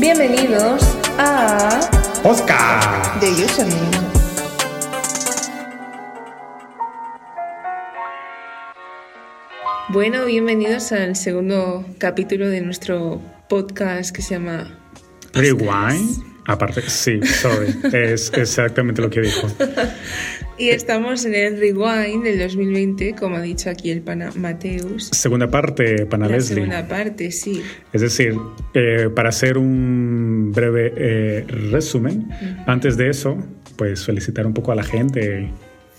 Bienvenidos a Oscar. de Username. Bueno, bienvenidos al segundo capítulo de nuestro podcast que se llama Rewind. Aparte, sí, sorry. es exactamente lo que dijo. Y estamos en el Rewind del 2020, como ha dicho aquí el pana Mateus. Segunda parte, pana La Leslie. segunda parte, sí. Es decir, eh, para hacer un breve eh, resumen, antes de eso, pues felicitar un poco a la gente.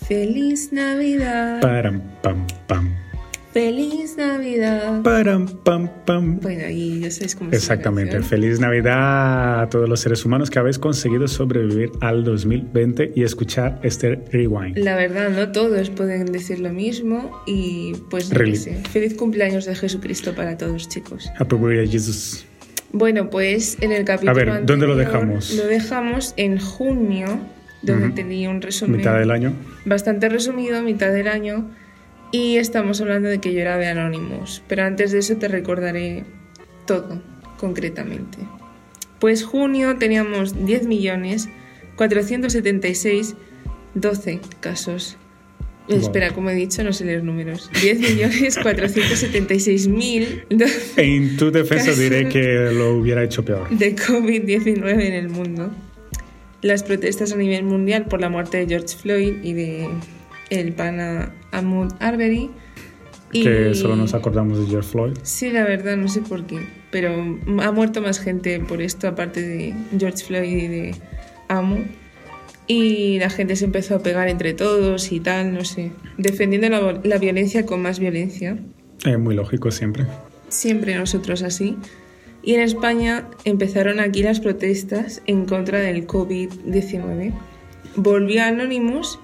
Feliz Navidad. Param, pam, pam. Feliz Navidad. Param, pam, pam. Bueno, y ya sabéis cómo Exactamente. Feliz Navidad a todos los seres humanos que habéis conseguido sobrevivir al 2020 y escuchar este rewind. La verdad, no todos pueden decir lo mismo y pues no Really. sé. Feliz cumpleaños de Jesucristo para todos, chicos. Happy birthday, Jesus. Bueno, pues en el capítulo ver, ¿dónde lo dejamos? Lo dejamos en junio, donde tenía un resumen Mitad del año. bastante resumido, mitad del año, y estamos hablando de que yo era de Anonymous, pero antes de eso te recordaré todo, concretamente. Pues junio teníamos 10 millones 476 12 casos. Wow. Espera, como he dicho, no sé leer números. 10 millones 476 mil 12 En tu defensa diré que lo hubiera hecho peor. de COVID-19 en el mundo. Las protestas a nivel mundial por la muerte de George Floyd y de el pana Ahmaud Arbery. Y- Que solo nos acordamos de George Floyd. Sí, la verdad, no sé por qué. Pero ha muerto más gente por esto, aparte de George Floyd y de Amo. Y la gente se empezó a pegar entre todos y tal, no sé. Defendiendo la, la violencia con más violencia. Eh, muy lógico siempre. Siempre nosotros así. Y en España empezaron aquí las protestas en contra del COVID-19. Volvió Anonymous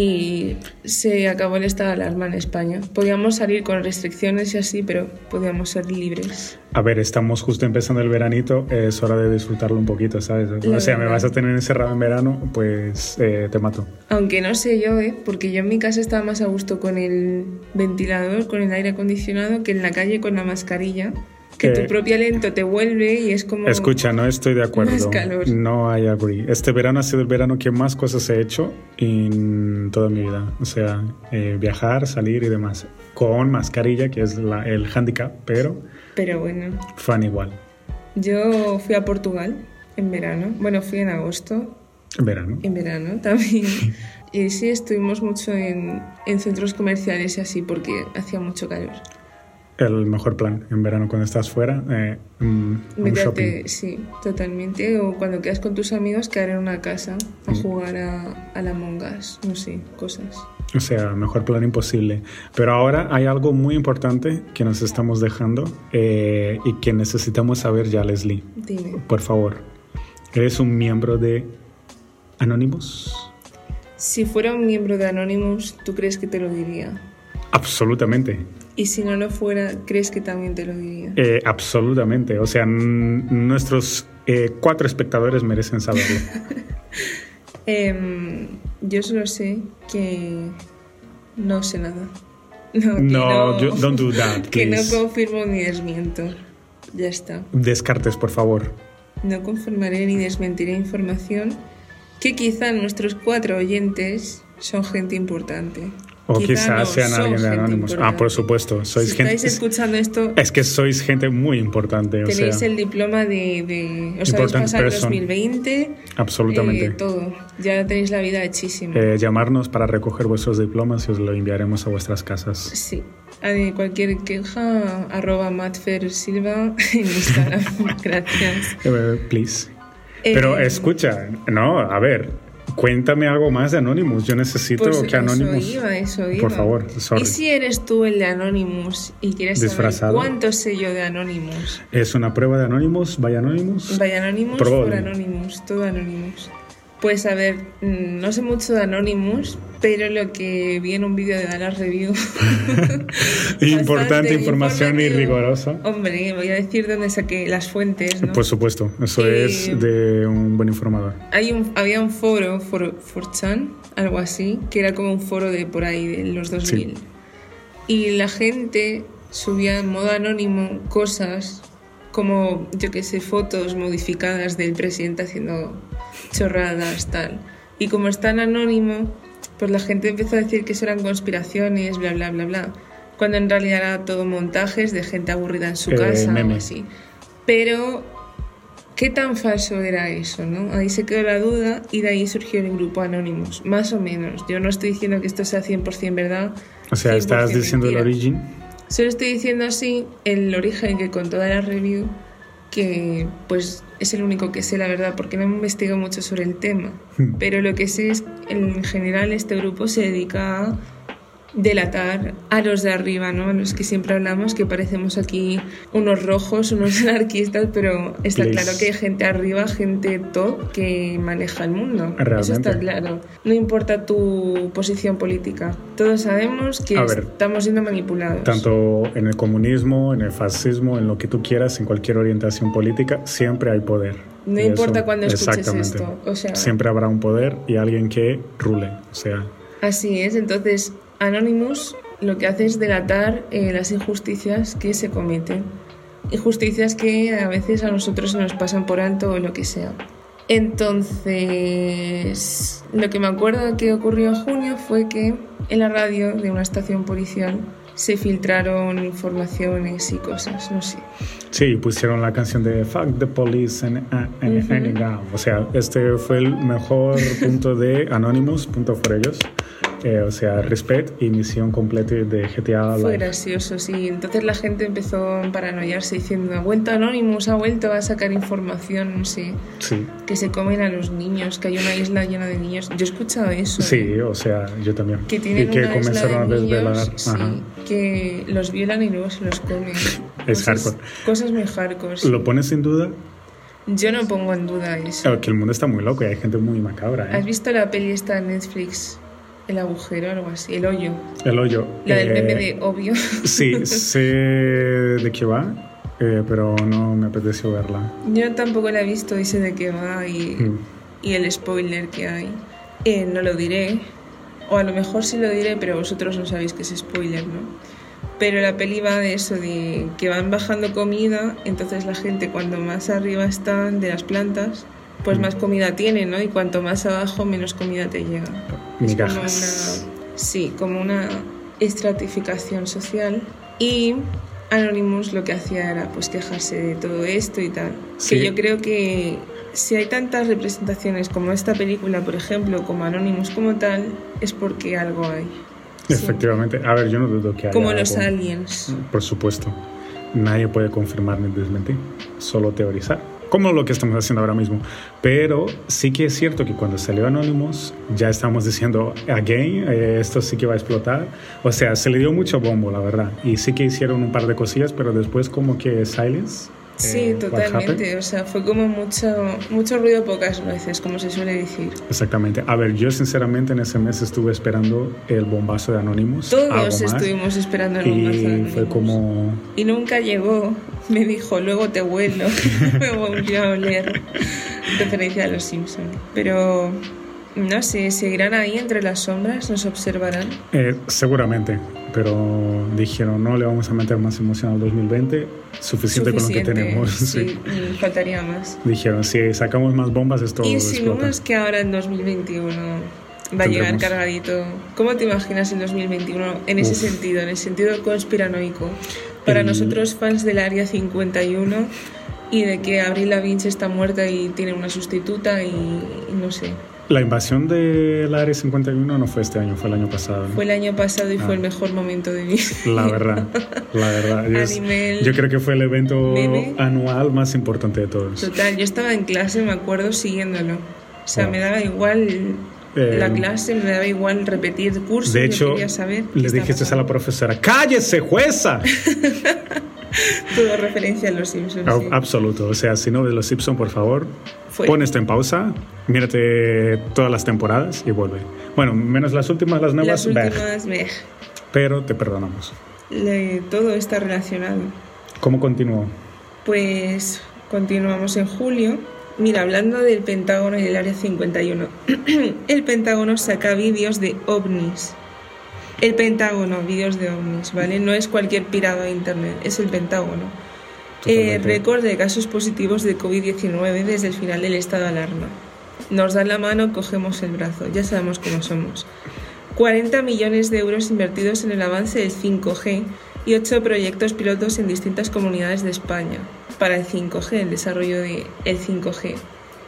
y se acabó el estado de alarma en España. Podíamos salir con restricciones y así, pero podíamos ser libres. A ver, estamos justo empezando el veranito, es hora de disfrutarlo un poquito, ¿sabes? La o sea, me vas a tener encerrado en verano, pues eh, te mato. Aunque no sé yo, ¿eh? porque yo en mi casa estaba más a gusto con el ventilador, con el aire acondicionado, que en la calle con la mascarilla. Que tu propio aliento te vuelve y es como... Escucha, no estoy de acuerdo. calor. No hay agree. Este verano ha sido el verano que más cosas he hecho en toda mi vida. O sea, eh, viajar, salir y demás. Con mascarilla, que es la- el handicap, pero Pero bueno, fan igual. yo fui a Portugal en verano. Bueno, fui en agosto, En verano. en verano también. Y sí, estuvimos mucho en, en centros comerciales y así porque hacía mucho calor. El mejor plan en verano cuando estás fuera, eh, un shopping. Sí, totalmente. O cuando quedas con tus amigos, quedar en una casa a Mm. jugar a, a la mongas, no sé, cosas. O sea, mejor plan imposible. Pero ahora hay algo muy importante que nos estamos dejando eh, y que necesitamos saber ya, Leslie. Dime. Por favor, ¿eres un miembro de Anonymous? Si fuera un miembro de Anonymous, ¿tú crees que te lo diría? Absolutamente. Y si no lo fuera, ¿crees que también te lo diría? Eh, absolutamente. O sea, nuestros eh, cuatro espectadores merecen saberlo. Em, yo solo sé que no sé nada. No, No, you- don't do that, Que no confirmo ni desmiento. Ya está. Descartes, por favor. No confirmaré ni desmentiré información que quizá nuestros cuatro oyentes son gente importante. O Quizá quizás no, sean alguien de Anonymous. Ah, por supuesto. Sois si gente. estáis escuchando esto, Es que sois gente muy importante. O tenéis sea, el diploma de... de os habéis pasado el person. 2020. absolutamente. eh, todo. Ya tenéis la vida hechísima. Eh, llamarnos para recoger vuestros diplomas y os lo enviaremos a vuestras casas. Sí. Cualquier queja, arroba matfersilva en Instagram. Gracias. Eh, please. Pero Eh, escucha, no, a ver, cuéntame algo más de Anonymous. Yo necesito Pues que Anonymous. Eso iba, eso iba. Por favor, sorry. ¿Y si eres tú el de Anonymous y quieres Disfrazado. saber cuánto sé yo de Anonymous? Es una prueba de Anonymous, vaya Anonymous. Vaya Anonymous por Anonymous, todo Anonymous. Pues a ver, mm, no sé mucho de Anonymous, pero lo que vi en un vídeo de Dallas Review. Importante información y rigurosa. Hombre, voy a decir dónde saqué las fuentes, ¿no? Por supuesto, eso Eh, es de un buen informador. Hay un, había un foro, 4chan, algo así, que era como un foro de por ahí, de los 2000. Y la gente subía en modo anónimo cosas como, yo que sé, fotos modificadas del presidente haciendo chorradas, tal. Y como es tan anónimo, pues la gente empezó a decir que eso eran conspiraciones, bla, bla, bla, bla. Cuando en realidad era todo montajes de gente aburrida en su Eh, casa o meme. así. Pero, ¿qué tan falso era eso, no? Ahí se quedó la duda y de ahí surgió el grupo Anonymous, más o menos. Yo no estoy diciendo que esto sea 100% verdad. O sea, 100% estás diciendo el origen. Solo estoy diciendo así el origen que con toda la review, que pues es el único que sé la verdad, porque no investigo mucho sobre el tema. Hmm. Pero lo que sé es en general este grupo se dedica a delatar a los de arriba, ¿no? A los que siempre hablamos, que parecemos aquí unos rojos, unos anarquistas, pero está claro que hay gente arriba, gente top que maneja el mundo. Eso está claro. No importa tu posición política. Todos sabemos que ver, estamos siendo manipulados. Tanto en el comunismo, en el fascismo, en lo que tú quieras, en cualquier orientación política, siempre hay poder. No Y importa eso- cuándo escuches esto, o sea- Siempre habrá un poder y alguien que rule. O sea, Así es, entonces Anonymous lo que hace es delatar eh, las injusticias que se cometen. Injusticias que a veces a nosotros nos pasan por alto o lo que sea. Entonces, lo que me acuerdo que ocurrió en junio fue que en la radio de una estación policial se filtraron informaciones y cosas, no sé. sí, pusieron la canción de Fuck the Police and, and- Ujú. and now. O sea, este fue el mejor punto de Anonymous, punto por ellos. Eh, o sea, Respect y misión completa de GTA Fue Live. gracioso, sí. Entonces la gente empezó a paranoiarse diciendo, ha vuelto Anonymous, ha vuelto a sacar información, sé, Sí, que se comen a los niños, que hay una isla llena de niños. Yo he escuchado eso. sí, o sea, yo también. Que tienen y que una isla comenzaron a de desvelar. niños, sí, que los violan y luego se los comen. Es cosas, hardcore. Cosas muy hardcore. sí. ¿Lo pones en duda? Yo no pongo en duda eso. Eh, Que el mundo está muy loco y hay gente muy macabra. ¿eh? ¿Has visto la peli esta en Netflix? El agujero algo así, el hoyo. El hoyo. La del eh, meme de obvio. Sí, sé de qué va, eh, pero no me apeteció verla. Yo tampoco la he visto y sé de qué va y, Mm. y el spoiler que hay. Eh, no lo diré, o a lo mejor sí lo diré, pero vosotros no sabéis que es spoiler, ¿no? Pero la peli va de eso, de que van bajando comida, entonces la gente cuando más arriba están de las plantas, pues más comida tienen, ¿no? Y cuanto más abajo, menos comida te llega. Migajas. sí, como una estratificación social. Y Anonymous lo que hacía era pues quejarse de todo esto y tal. Sí. Que yo creo que si hay tantas representaciones como esta película, por ejemplo, como Anonymous como tal, es porque algo hay. Sí. Efectivamente. A ver, yo no dudo que haya Como los aliens. Por supuesto. Nadie puede confirmar ni desmentir, solo teorizar. Como lo que estamos haciendo ahora mismo. Pero sí que es cierto que cuando salió Anonymous, ya estamos diciendo, again, eh, esto sí que va a explotar. O sea, se le dio mucho bombo, la verdad. Y sí que hicieron un par de cosillas, pero después como que silence. Sí, eh, totalmente. O sea, fue como mucho, mucho ruido pocas veces, como se suele decir. Exactamente. A ver, yo sinceramente en ese mes estuve esperando el bombazo de Anonymous. Todos estuvimos esperando el bombazo de Y Anonymous. fue como... Y nunca llegó. Me dijo, luego te vuelo. Me volvió a oler. Referencia a los Simpsons. Pero, no sé, seguirán ahí entre las sombras, nos observarán. Eh, seguramente, pero dijeron no le vamos a meter más emoción al 2020, suficiente, con lo que Suficiente, tenemos. Sí, sí. faltaría más. Dijeron si sacamos más bombas esto y insinuas que ahora en 2021 va a llegar cargadito. ¿Cómo te imaginas el 2021 en ese Uf. sentido, en el sentido conspiranoico? Para El- nosotros, fans del Área 51 y de que Avril Lavigne está muerta y tiene una sustituta y, y no sé. La invasión del Área 51 no fue este año, fue el año pasado. ¿no? Fue el año pasado y Ah. fue el mejor momento de mi vida. La verdad, la verdad. Yo, es- yo creo que fue el evento meme. anual más importante de todos. Total, yo estaba en clase, me acuerdo, siguiéndolo. O sea, me daba igual Eh, la clase, me daba igual repetir cursos. De yo hecho, quería saber qué le estaba dijiste a la profesora, cállese, jueza. Todo referencia a los Simpsons. Sí. Absoluto. O sea, si no ves Los Simpson, por favor, Fue. pon esto en pausa, mírate todas las temporadas y vuelve. Bueno, menos las últimas, las nuevas, Las últimas, meh, pero te perdonamos. le- todo está relacionado. ¿Cómo continuó? Pues continuamos en julio. Mira, hablando del Pentágono y del Área 51, el Pentágono saca vídeos de ovnis. El Pentágono, vídeos de ovnis, ¿vale? No es cualquier pirado de internet, es el Pentágono. Eh, récord de casos positivos de COVID-19 desde el final del estado de alarma. Nos dan la mano, cogemos el brazo, ya sabemos cómo somos. 40 millones de euros invertidos en el avance del 5G y 8 proyectos pilotos en distintas comunidades de España para el 5G, el desarrollo del el 5G.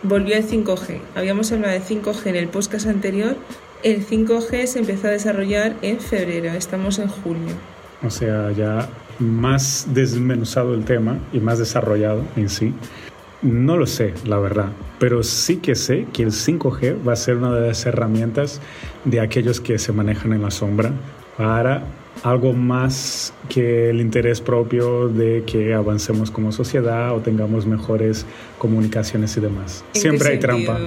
Volvió el 5G. Habíamos hablado de 5G en el podcast anterior. El 5G se empezó a desarrollar en febrero, estamos en julio. O sea, ya más desmenuzado el tema y más desarrollado en sí. No lo sé, la verdad, pero sí que sé que el 5G va a ser una de las herramientas de aquellos que se manejan en la sombra para algo más que el interés propio de que avancemos como sociedad o tengamos mejores comunicaciones y demás. Siempre hay trampa,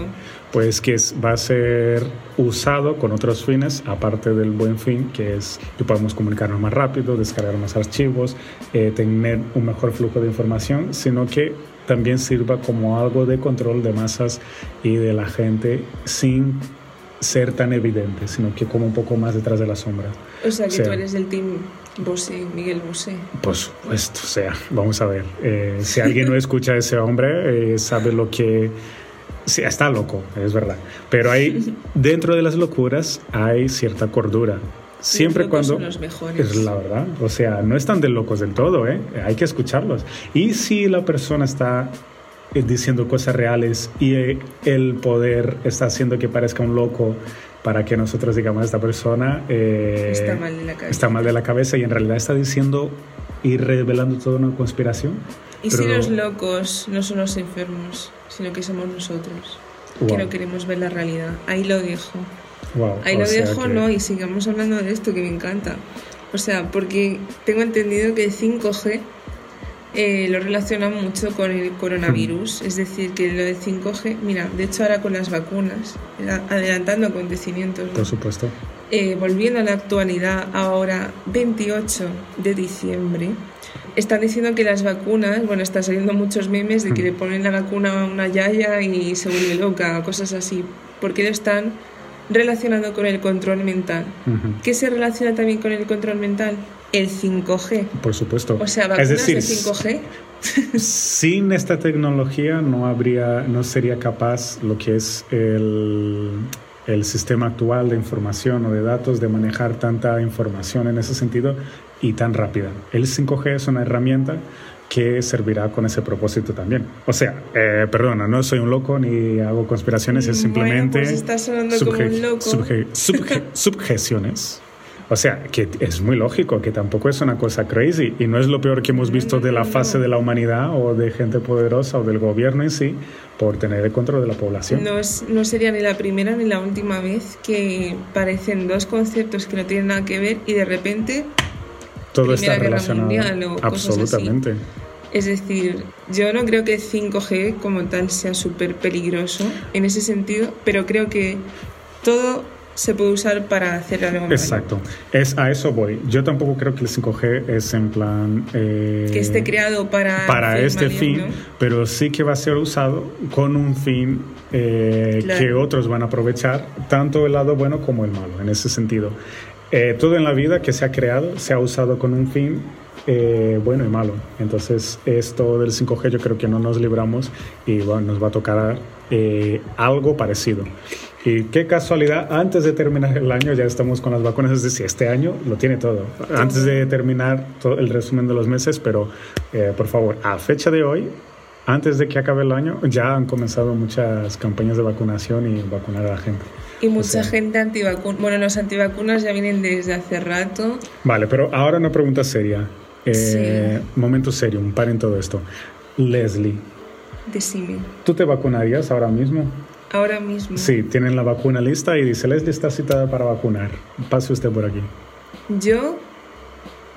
pues que va a ser usado con otros fines, aparte del buen fin, que es que podamos comunicarnos más rápido, descargar más archivos, eh, tener un mejor flujo de información, sino que también sirva como algo de control de masas y de la gente sin ser tan evidente, sino que como un poco más detrás de la sombra. O sea, que tú eres del team Bosé, Miguel Bosé. Por supuesto, o sea, vamos a ver. Eh, si alguien no escucha a ese hombre, eh, sabe lo que... Sí, está loco, es verdad. Pero hay, dentro de las locuras hay cierta cordura. Siempre cuando... Son los mejores. Es la verdad. O sea, no están de locos del todo, ¿eh? Hay que escucharlos. Y si la persona está eh, diciendo cosas reales y el poder está haciendo que parezca un loco para que nosotros digamos esta persona eh, está, mal de la cabeza. está mal de la cabeza y en realidad está diciendo y revelando toda una conspiración. Y si los locos no son los enfermos, sino que somos nosotros, que no queremos ver la realidad. Ahí lo dejo. Ahí lo dejo, no, y sigamos hablando de esto que me encanta. O sea, porque tengo entendido que el 5G eh, lo relacionan mucho con el coronavirus, es decir, que lo de 5G, mira, de hecho ahora con las vacunas, adelantando acontecimientos. Por supuesto. Eh, volviendo a la actualidad, ahora 28 de diciembre, están diciendo que las vacunas, bueno, están saliendo muchos memes de que le ponen la vacuna a una yaya y se vuelve loca, cosas así, porque lo están relacionando con el control mental. ¿Qué se relaciona también con el control mental? el 5G. Por supuesto. O sea, vacunas es decir, de 5G. Sin esta tecnología no habría, no sería capaz lo que es el, el sistema actual de información o de datos de manejar tanta información en ese sentido y tan rápida. El 5G es una herramienta que servirá con ese propósito también. O sea, eh, perdona, no soy un loco ni hago conspiraciones, es simplemente bueno, pues como un loco. subjeciones. O sea, que es muy lógico, que tampoco es una cosa crazy y no es lo peor que hemos visto de la fase de la humanidad o de gente poderosa o del gobierno en sí por tener el control de la población. No, es, no sería ni la primera ni la última vez que parecen dos conceptos que no tienen nada que ver y de repente todo está relacionado. Absolutamente. Es decir, yo no creo que 5G como tal sea súper peligroso en ese sentido, pero creo que todo se puede usar para hacer algo Exacto, es a eso voy. Yo tampoco creo que el 5G es en plan... Eh, que esté creado para... Para este fin, pero sí que va a ser usado con un fin eh, que otros van a aprovechar, tanto el lado bueno como el malo, en ese sentido. Eh, todo en la vida que se ha creado se ha usado con un fin bueno y malo. Entonces, esto del 5G yo creo que no nos libramos y bueno, nos va a tocar algo parecido. Y qué casualidad, antes de terminar el año ya estamos con las vacunas, es decir, este año lo tiene todo. Antes de terminar todo el resumen de los meses, pero eh, por favor, a fecha de hoy, antes de que acabe el año, ya han comenzado muchas campañas de vacunación y vacunar a la gente. Y mucha gente antivacuna. Bueno, los antivacunas ya vienen desde hace rato. Vale, pero ahora una pregunta seria. Eh, momento serio, un par en todo esto. Leslie. Decime. ¿Tú te vacunarías ahora mismo? Ahora mismo. Sí, tienen la vacuna lista y dice, Leslie está citada para vacunar. Pase usted por aquí. Yo,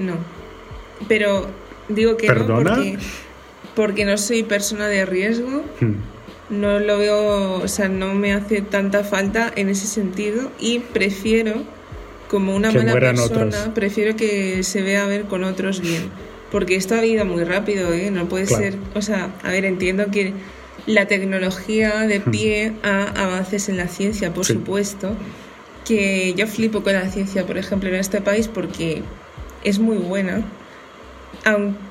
no. Pero digo que no porque, porque, no soy persona de riesgo. Hmm. No lo veo, o sea, no me hace tanta falta en ese sentido y prefiero, como una mala persona, prefiero que se vea a ver con otros bien. Porque esto ha ido muy rápido, ¿eh? No puede ser, o sea, a ver, entiendo que la tecnología de pie a avances en la ciencia, por supuesto, que yo flipo con la ciencia, por ejemplo, en este país porque es muy buena,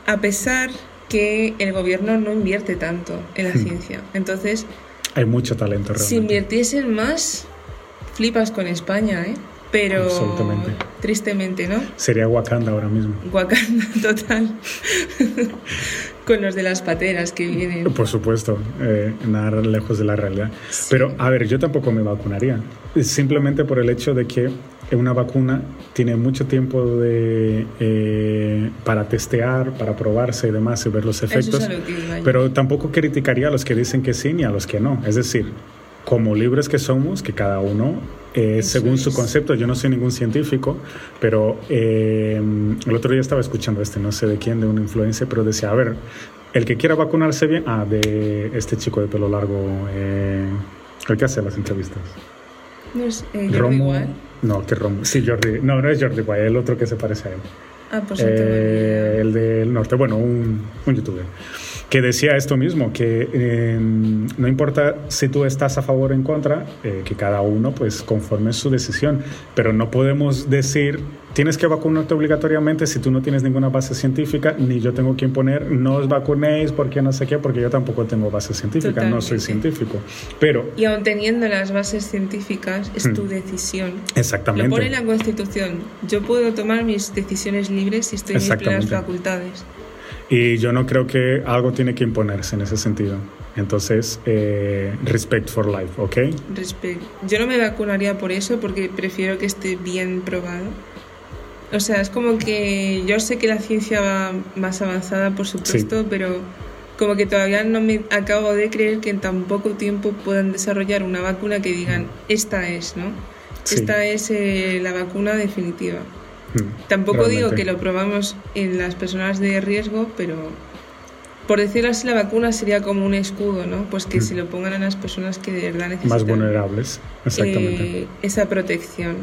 a pesar que el gobierno no invierte tanto en la Hmm. ciencia. Entonces, Hay mucho talento si realmente. invirtiesen más, flipas con España, ¿eh? Pero Absolutamente. tristemente, ¿no? Sería Wakanda ahora mismo. Wakanda total. con los de las pateras que vienen. Por supuesto, eh, nada lejos de la realidad. Pero, a ver, yo tampoco me vacunaría. Simplemente por el hecho de que una vacuna tiene mucho tiempo de, eh, para testear, para probarse y demás y ver los Eso efectos. es iba yo. Pero tampoco criticaría a los que dicen que sí ni a los que no. Es decir, como libres que somos, que cada uno, eh, según su concepto, yo no soy ningún científico, pero eh, el otro día estaba escuchando este, no sé de quién, de una influencia, pero decía, a ver, el que quiera vacunarse bien, ah, de este chico de pelo largo, eh, el que hace las entrevistas. No es eh, Jordi Romo. No, que Romo. Sí, Jordi. No, no es Jordi Wild, el otro que se parece a él. Ah, pues el del norte, bueno, un, un youtuber, que decía esto mismo, que eh, no importa si tú estás a favor o en contra, eh, que cada uno pues conforme su decisión, pero no podemos decir tienes que vacunarte obligatoriamente si tú no tienes ninguna base científica, ni yo tengo que imponer no os vacunéis porque no sé qué, porque yo tampoco tengo base científica, no soy Totalmente. científico, pero Y aun teniendo las bases científicas, es Hmm. tu decisión. exactamente. Lo pone la Constitución. Yo puedo tomar mis decisiones libres si estoy en mis plenas facultades. Y yo no creo que algo tiene que imponerse en ese sentido. Entonces, eh, respect for life, ¿ok? Respe- Yo no me vacunaría por eso porque prefiero que esté bien probado. O sea, es como que yo sé que la ciencia va más avanzada, por supuesto, pero como que todavía no me acabo de creer que en tan poco tiempo puedan desarrollar una vacuna que digan, esta es, ¿no? Sí. Esta es eh, la vacuna definitiva. Mm, Tampoco digo que lo probamos en las personas de riesgo, pero por decirlo así, la vacuna sería como un escudo, ¿no? Pues que Mm. se lo pongan a las personas que de verdad necesitan Más vulnerables, exactamente. eh, esa protección.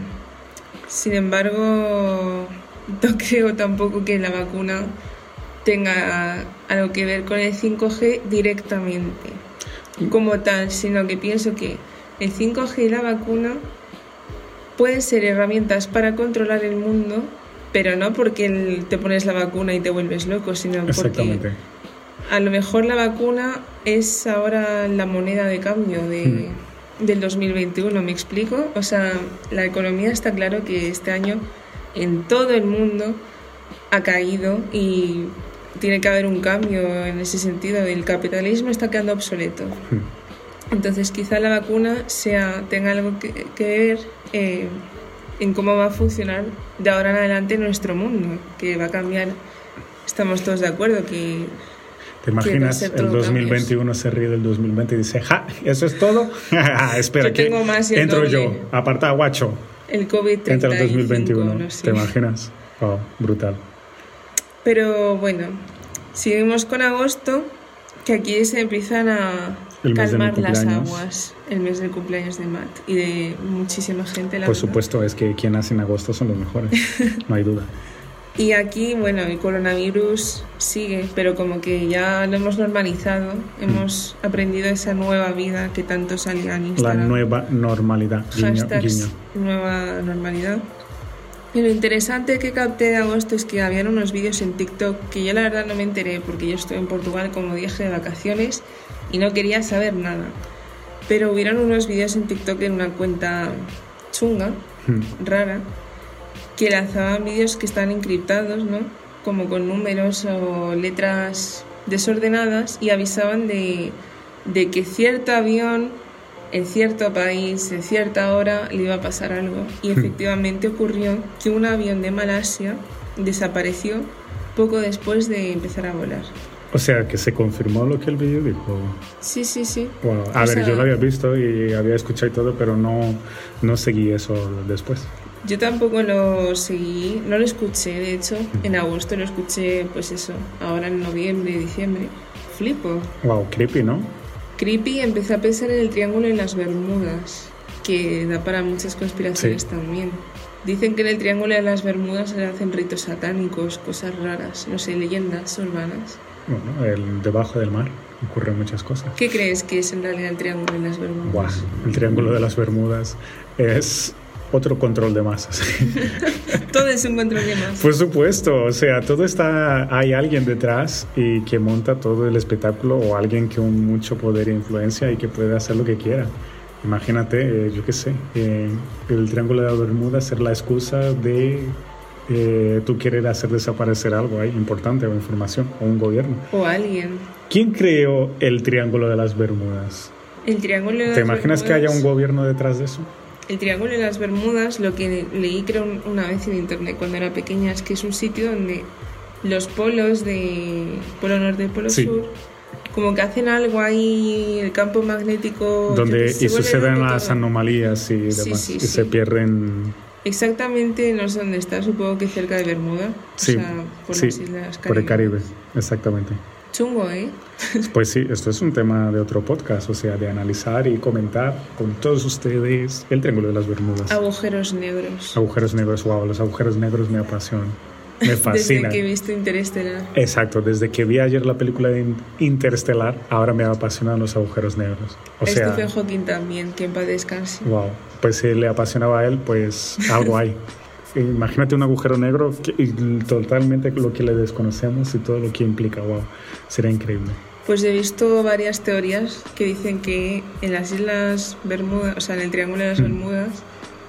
Sin embargo, no creo tampoco que la vacuna tenga algo que ver con el 5G directamente, como tal, sino que pienso que el 5G y la vacuna pueden ser herramientas para controlar el mundo, pero no porque te pones la vacuna y te vuelves loco, sino porque a lo mejor la vacuna es ahora la moneda de cambio de, del 2021, ¿me explico? O sea, la economía está claro que este año en todo el mundo ha caído y tiene que haber un cambio en ese sentido. El capitalismo está quedando obsoleto. Mm. Entonces quizá la vacuna sea, tenga algo que, que ver eh, en cómo va a funcionar de ahora en adelante nuestro mundo, que va a cambiar. Estamos todos de acuerdo que ¿Te imaginas el todo 2021 se ríe del 2020 y dice, ja, eso es todo? Espera, Yo que tengo más el entro doble. yo, aparta guacho, el COVID-35, entra el 2021. no sé. ¿Te imaginas? Wow, brutal. Pero bueno, seguimos con agosto, que aquí se empiezan a El calmar las aguas. El mes del cumpleaños de Matt y de muchísima gente, la Por verdad. supuesto, es que quien nace en agosto son los mejores, no hay duda. Y aquí, bueno, el coronavirus sigue, pero como que ya lo hemos normalizado, hemos aprendido esa nueva vida que tanto salía en La nueva normalidad, guiño, guiño. nueva normalidad. Y lo interesante que capté de agosto es que habían unos vídeos en TikTok que yo la verdad no me enteré porque yo estoy en Portugal como dije de vacaciones y no quería saber nada. Pero hubieron unos vídeos en TikTok en una cuenta chunga, Mm. rara, que lanzaban vídeos que están encriptados, ¿no? Como con números o letras desordenadas y avisaban de, de que cierto avión en cierto país, en cierta hora, le iba a pasar algo. Y efectivamente ocurrió que un avión de Malasia desapareció poco después de empezar a volar. O sea, que se confirmó lo que el vídeo dijo. Sí, sí, sí. Wow. A O ver, sea- yo lo había visto y había escuchado y todo, pero no, no seguí eso después. Yo tampoco lo seguí, no lo escuché, de hecho, en agosto lo escuché, pues eso, ahora en noviembre, diciembre. Flipo. Wow, creepy, ¿no? Creepy, empecé a pensar en el triángulo en las Bermudas, que da para muchas conspiraciones Sí. también. Dicen que en el triángulo de las Bermudas se hacen ritos satánicos, cosas raras, no sé, leyendas urbanas. Bueno, el, debajo del mar ocurren muchas cosas. ¿Qué crees que es en realidad el triángulo de las Bermudas? Buah, el Triángulo de las Bermudas es otro control de masas. todo es un control de masas. Por supuesto, o sea, todo está, hay alguien detrás y que monta todo el espectáculo o alguien con mucho poder e influencia y que puede hacer lo que quiera. Imagínate, eh, yo qué sé, eh, el Triángulo de la Bermuda ser la excusa de eh, tú querer hacer desaparecer algo ahí importante o información o un gobierno. O alguien. ¿Quién creó el Triángulo de las Bermudas? El Triángulo de las ¿Te imaginas que haya un Bermudas- gobierno detrás de eso? El Triángulo de las Bermudas, lo que leí creo un- una vez en internet cuando era pequeña, es que es un sitio donde los polos de Polo Norte y Polo Sí. Sur, como que hacen algo ahí, el campo magnético... Donde se y suceden las todo. anomalías y demás. Sí, sí, y se pierden. Exactamente, no sé dónde está, supongo que cerca de Bermuda, Sí, o sea, por sí, las Islas por el Caribe, exactamente. Chungo, ¿eh? Pues sí, esto es un tema de otro podcast, o sea, de analizar y comentar con todos ustedes el Triángulo de las Bermudas. Agujeros negros. Agujeros negros, wow, los agujeros negros me apasionan, me Desde fascinan. que he visto Interestelar. Exacto, desde que vi ayer la película de In- Interestelar, ahora me apasionan los agujeros negros. O A sea, Stephen Hawking también, que en paz descanse. wow, pues si le apasionaba a él, pues algo hay. Imagínate un agujero negro que, y totalmente lo que le desconocemos y todo lo que implica, wow, sería increíble. Pues he visto varias teorías que dicen que en las Islas Bermudas, o sea, en el Triángulo de las Mm. Bermudas,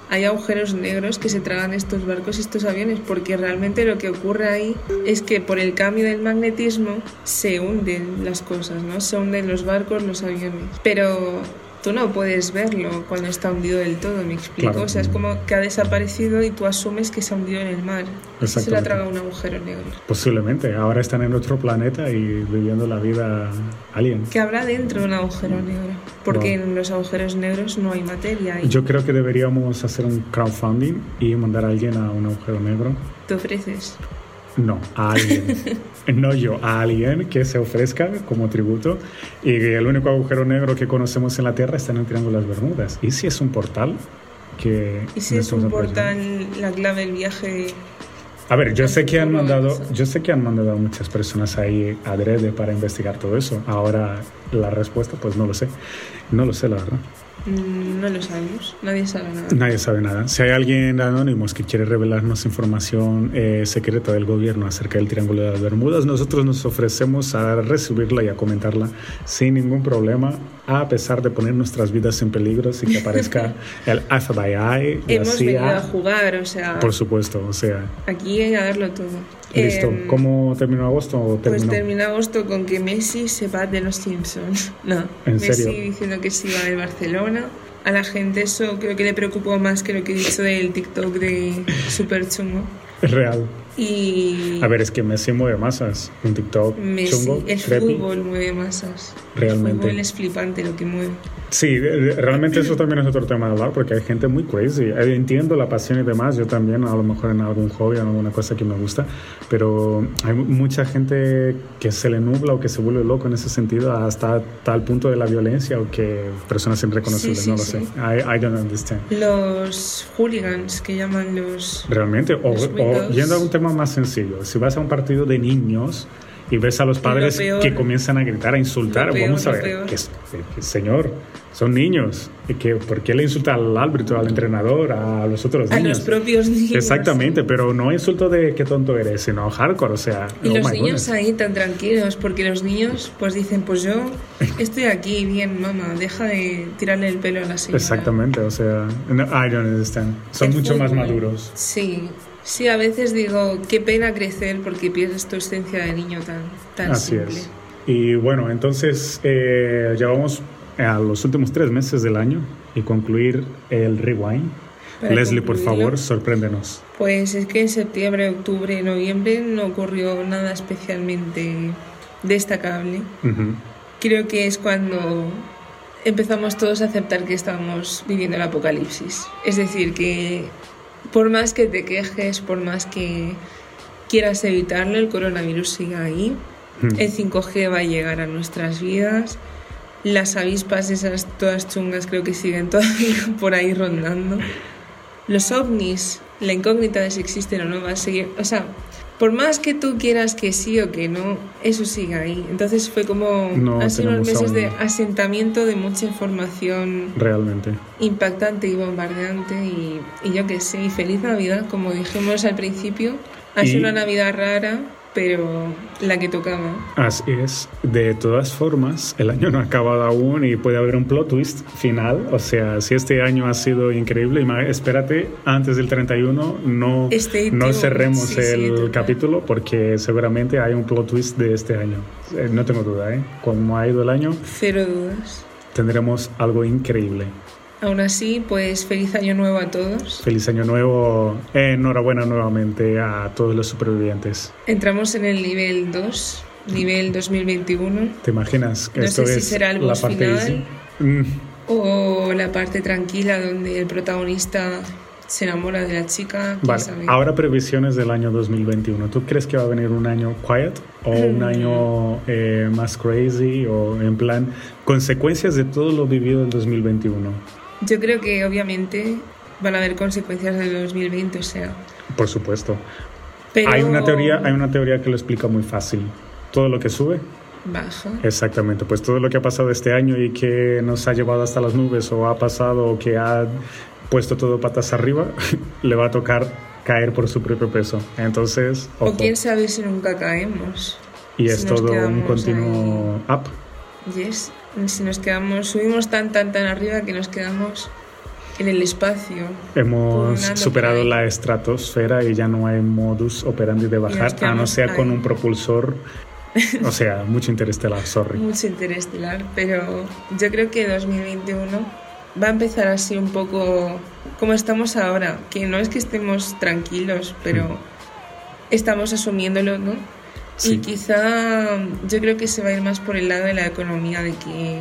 hay agujeros negros que se tragan estos barcos y estos aviones, porque realmente lo que ocurre ahí es que por el cambio del magnetismo se hunden las cosas, ¿no? Se hunden los barcos, los aviones. Pero tú no puedes verlo cuando está hundido del todo, me explico. Claro. O sea, es como que ha desaparecido y tú asumes que se ha hundido en el mar. Se lo ha Exactamente. tragado un agujero negro. Posiblemente, ahora están en otro planeta y viviendo la vida alien. que habrá dentro de un agujero negro? Porque No. en los agujeros negros no hay materia. Y Yo creo que deberíamos hacer un crowdfunding y mandar a alguien a un agujero negro. te ofreces. No, a alguien. no yo, a alguien que se ofrezca como tributo. Y el único agujero negro que conocemos en la Tierra está en el Triángulo de las Bermudas. ¿Y si es un portal? Que Y si es un portal, la clave del viaje. A ver, yo sé que han ¿Cómo mandado, yo sé que han mandado a muchas personas ahí adrede para investigar todo eso. Ahora la respuesta, pues no lo sé. No lo sé, la verdad. Mm, No lo sabemos. Nadie sabe nada. Nadie sabe nada. Si hay alguien anónimos que quiere revelarnos información eh, secreta del gobierno acerca del Triángulo de las Bermudas, nosotros nos ofrecemos a recibirla y a comentarla sin ningún problema, a pesar de poner nuestras vidas en peligro y que aparezca el FBI, la Hemos venido a CIA, jugar, o sea, por supuesto. O sea, aquí hay que darlo todo. Listo. Em, ¿Cómo terminó agosto o Pues terminó? agosto con que Messi se va de los Simpsons. No, ¿En Messi serio? diciendo que se iba del Barcelona. A la gente eso creo que le preocupó más que lo que he dicho del TikTok de Super Chungo. Es real. Y A ver, es que Messi mueve masas. Un TikTok Messi, chungo, el creepy. fútbol mueve masas. Realmente. El fútbol es flipante lo que mueve. Sí, realmente eso también es otro tema de hablar porque hay gente muy crazy. Eh, Entiendo la pasión y demás, yo también a lo mejor en algún hobby, en alguna cosa que me gusta, pero hay mu- mucha gente que se le nubla o que se vuelve loco en ese sentido hasta tal punto de la violencia o que personas irreconocibles, Sí, sí, no lo sí. sé. I, I don't understand. Los hooligans que llaman los... Realmente, o, Los o Windows. yendo a un tema más sencillo, si vas a un partido de niños y ves a los padres peor- que comienzan a gritar, a insultar, lo peor, vamos a lo ver, que, que- señor, son niños, y que, ¿por qué le insulta al árbitro, al entrenador, a los otros A niños? los propios niños. Exactamente, pero no insulto de qué tonto eres, sino hardcore, o sea, Y oh los niños goodness. ahí tan tranquilos, porque los niños pues dicen, pues yo estoy aquí bien, mamá, deja de tirarle el pelo a la señora. Exactamente, o sea, no, I don't understand. Son El mucho más fútbol. maduros. Sí, sí, a veces digo, qué pena crecer porque pierdes tu esencia de niño tan, tan Así simple. es. Y bueno, entonces eh, llevamos a los últimos tres meses del año y concluir el rewind. Para Leslie, por favor, sorpréndenos. Pues es que en septiembre, octubre, noviembre no ocurrió nada especialmente destacable. Ujú. Creo que es cuando empezamos todos a aceptar que estamos viviendo el apocalipsis. Es decir, que por más que te quejes, por más que quieras evitarlo, el coronavirus sigue ahí. Mm. El 5G va a llegar a nuestras vidas. Las avispas esas todas chungas creo que siguen todavía por ahí rondando. Los ovnis, la incógnita de si existen o no va a seguir. O sea, por más que tú quieras que sí o que no, eso sigue ahí. Entonces fue como No han sido unos meses de asentamiento de mucha información Realmente. impactante y bombardeante y, y yo qué sé, y feliz Navidad, como dijimos al principio. Ha Y- sido una Navidad rara, pero la que tocaba. Así es. De todas formas, el año no ha acabado aún y puede haber un plot twist final. O sea, si este año ha sido increíble, espérate, antes del 31 no, no cerremos Sí, sí, el total. capítulo porque seguramente hay un plot twist de este año. Eh, no tengo duda, ¿eh? Como ha ido el año, Cero dudas. tendremos algo increíble. Aún así, pues feliz año nuevo a todos. Feliz año nuevo. Enhorabuena nuevamente a todos los supervivientes. Entramos en el nivel 2, nivel 2021, ¿Te imaginas que No esto sé si es será el la parte final. easy? Mm, o la parte tranquila donde el protagonista se enamora de la chica. Vale, sabe. ahora previsiones del año 2021. ¿Tú crees que va a venir un año quiet o un Mm. año eh, más crazy o en plan consecuencias de todo lo vivido del 2021? Yo creo que obviamente van a haber consecuencias del 2020, o sea. Por supuesto. Pero Hay una teoría, hay una teoría que lo explica muy fácil. Todo lo que sube, baja. exactamente, pues todo lo que ha pasado este año y que nos ha llevado hasta las nubes o ha pasado o que ha puesto todo patas arriba, le va a tocar caer por su propio peso. Entonces, O ojo. quién sabe si nunca caemos. y si es todo un continuo up. Yes. Si nos quedamos, subimos tan tan tan arriba que nos quedamos en el espacio. Hemos superado la estratosfera y ya no hay modus operandi de bajar, a no ser con un propulsor. O sea, mucho interestelar, sorry. Mucho interestelar, pero yo creo que 2021 va a empezar así un poco como estamos ahora, que no es que estemos tranquilos, pero Mm. estamos asumiéndolo, ¿no? Sí. Y quizá yo creo que se va a ir más por el lado de la economía, de que,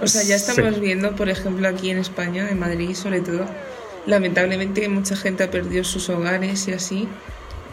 o sea, ya estamos Sí. viendo, por ejemplo, aquí en España, en Madrid sobre todo, lamentablemente mucha gente ha perdido sus hogares y así,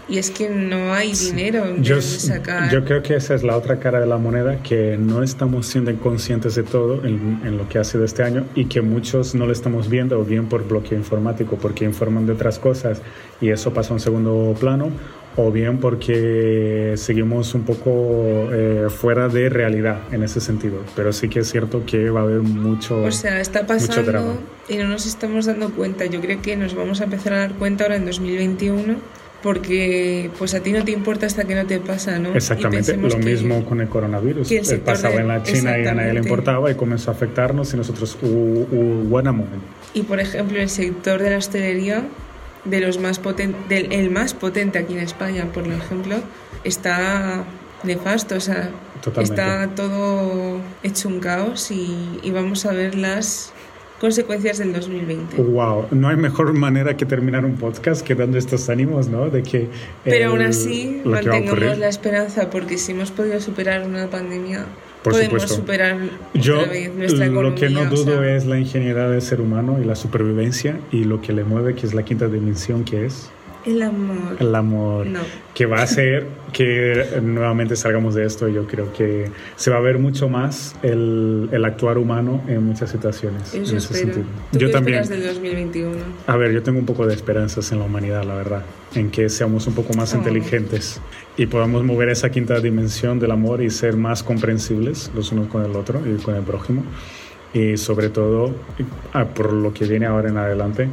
y es que no hay dinero de Yo, sacar. yo creo que esa es la otra cara de la moneda, que no estamos siendo conscientes de todo en, en lo que ha sido este año y que muchos no lo estamos viendo, o bien por bloqueo informático, porque informan de otras cosas y eso pasa a un segundo plano, o bien porque seguimos un poco eh, fuera de realidad en ese sentido. Pero sí que es cierto que va a haber mucho... O sea, está pasando y no nos estamos dando cuenta. Yo creo que nos vamos a empezar a dar cuenta ahora en 2021 porque pues a ti no te importa hasta que no te pasa, ¿no? Exactamente, lo mismo con el coronavirus. el Eh, pasaba de- en la China y a nadie le importaba y comenzó a afectarnos y nosotros, uh, uh, what a moment. Y por ejemplo, el sector de la hostelería, de los más poten- del el más potente aquí en España, por ejemplo, está nefasto, o sea, Totalmente. está todo hecho un caos y, y vamos a ver las consecuencias del 2020. Wow, no hay mejor manera que terminar un podcast que dando estos ánimos, ¿no? De que. Pero el- aún así, mantengamos la esperanza, porque si hemos podido superar una pandemia, Por podemos supuesto. superar Yo otra vez nuestra lo que no o dudo sea, es la ingeniería del ser humano y la supervivencia y lo que le mueve, que es la quinta dimensión, que es el amor. el amor, No. que va a hacer que nuevamente salgamos de esto. Yo creo que se va a ver mucho más el, el actuar humano en muchas situaciones. Eso en ese sentido. ¿Tú Yo qué también. del 2021? A ver, yo tengo un poco de esperanzas en la humanidad, la verdad, en que seamos un poco más Oh. inteligentes y podamos mover esa quinta dimensión del amor y ser más comprensibles los unos con el otro y con el prójimo. Y sobre todo, ah, por lo que viene ahora en adelante,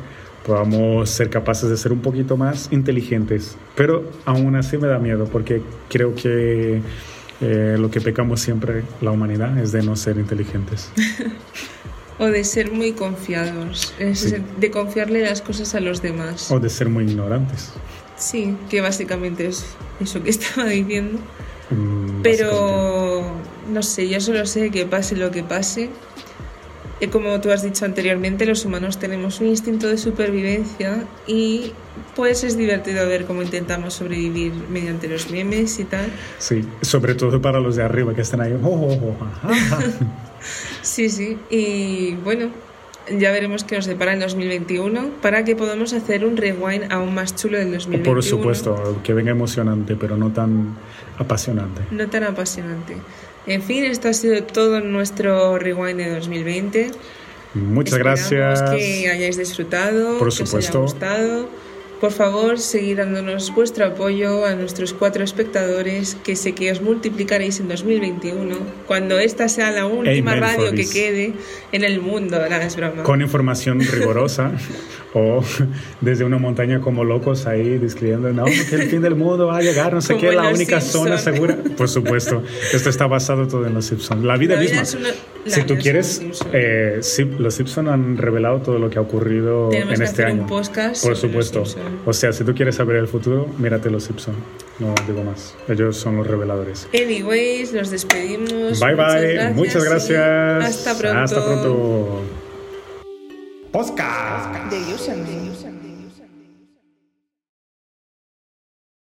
podamos ser capaces de ser un poquito más inteligentes. Pero aún así me da miedo porque creo que eh, lo que pecamos siempre la humanidad es de no ser inteligentes. O de ser muy confiados, Sí. de confiarle las cosas a los demás. O de ser muy ignorantes. Sí, que básicamente es eso que estaba diciendo. Mm. Pero no sé, yo solo sé que pase lo que pase. Y como tú has dicho anteriormente, los humanos tenemos un instinto de supervivencia y pues es divertido ver cómo intentamos sobrevivir mediante los memes y tal. Sí, sobre todo para los de arriba que están ahí. "Oh, oh, oh, ajá, ajá". Sí, sí. Y bueno, ya veremos qué nos depara en 2021 para que podamos hacer un rewind aún más chulo del 2021. Por supuesto, que venga emocionante, pero no tan apasionante. No tan apasionante. En fin, esto ha sido todo nuestro rewind de 2020. Muchas Esperamos gracias. que hayáis disfrutado, Por que os haya supuesto. gustado Por favor, seguid dándonos vuestro apoyo a nuestros cuatro espectadores, que sé que os multiplicaréis en 2021, cuando esta sea la última Amen radio que quede en el mundo. Nada, es broma. Con información rigurosa o desde una montaña como locos ahí describiendo, no, que el fin del mundo va a llegar, no sé Como qué, la única Simpson. zona segura. Por supuesto, esto está basado todo en los Simpsons. La vida La vida misma. es una- la si vida tú es quieres, un eh, sí, los Simpsons han revelado todo lo que ha ocurrido Tenemos en que este hacer un año. podcast Por supuesto. Simpson. O sea, si tú quieres saber el futuro, mírate los Simpsons. No digo más. Ellos son los reveladores. Anyways, nos despedimos. Bye Muchas bye. gracias Muchas gracias. Hasta pronto. Hasta pronto. Podcast. De.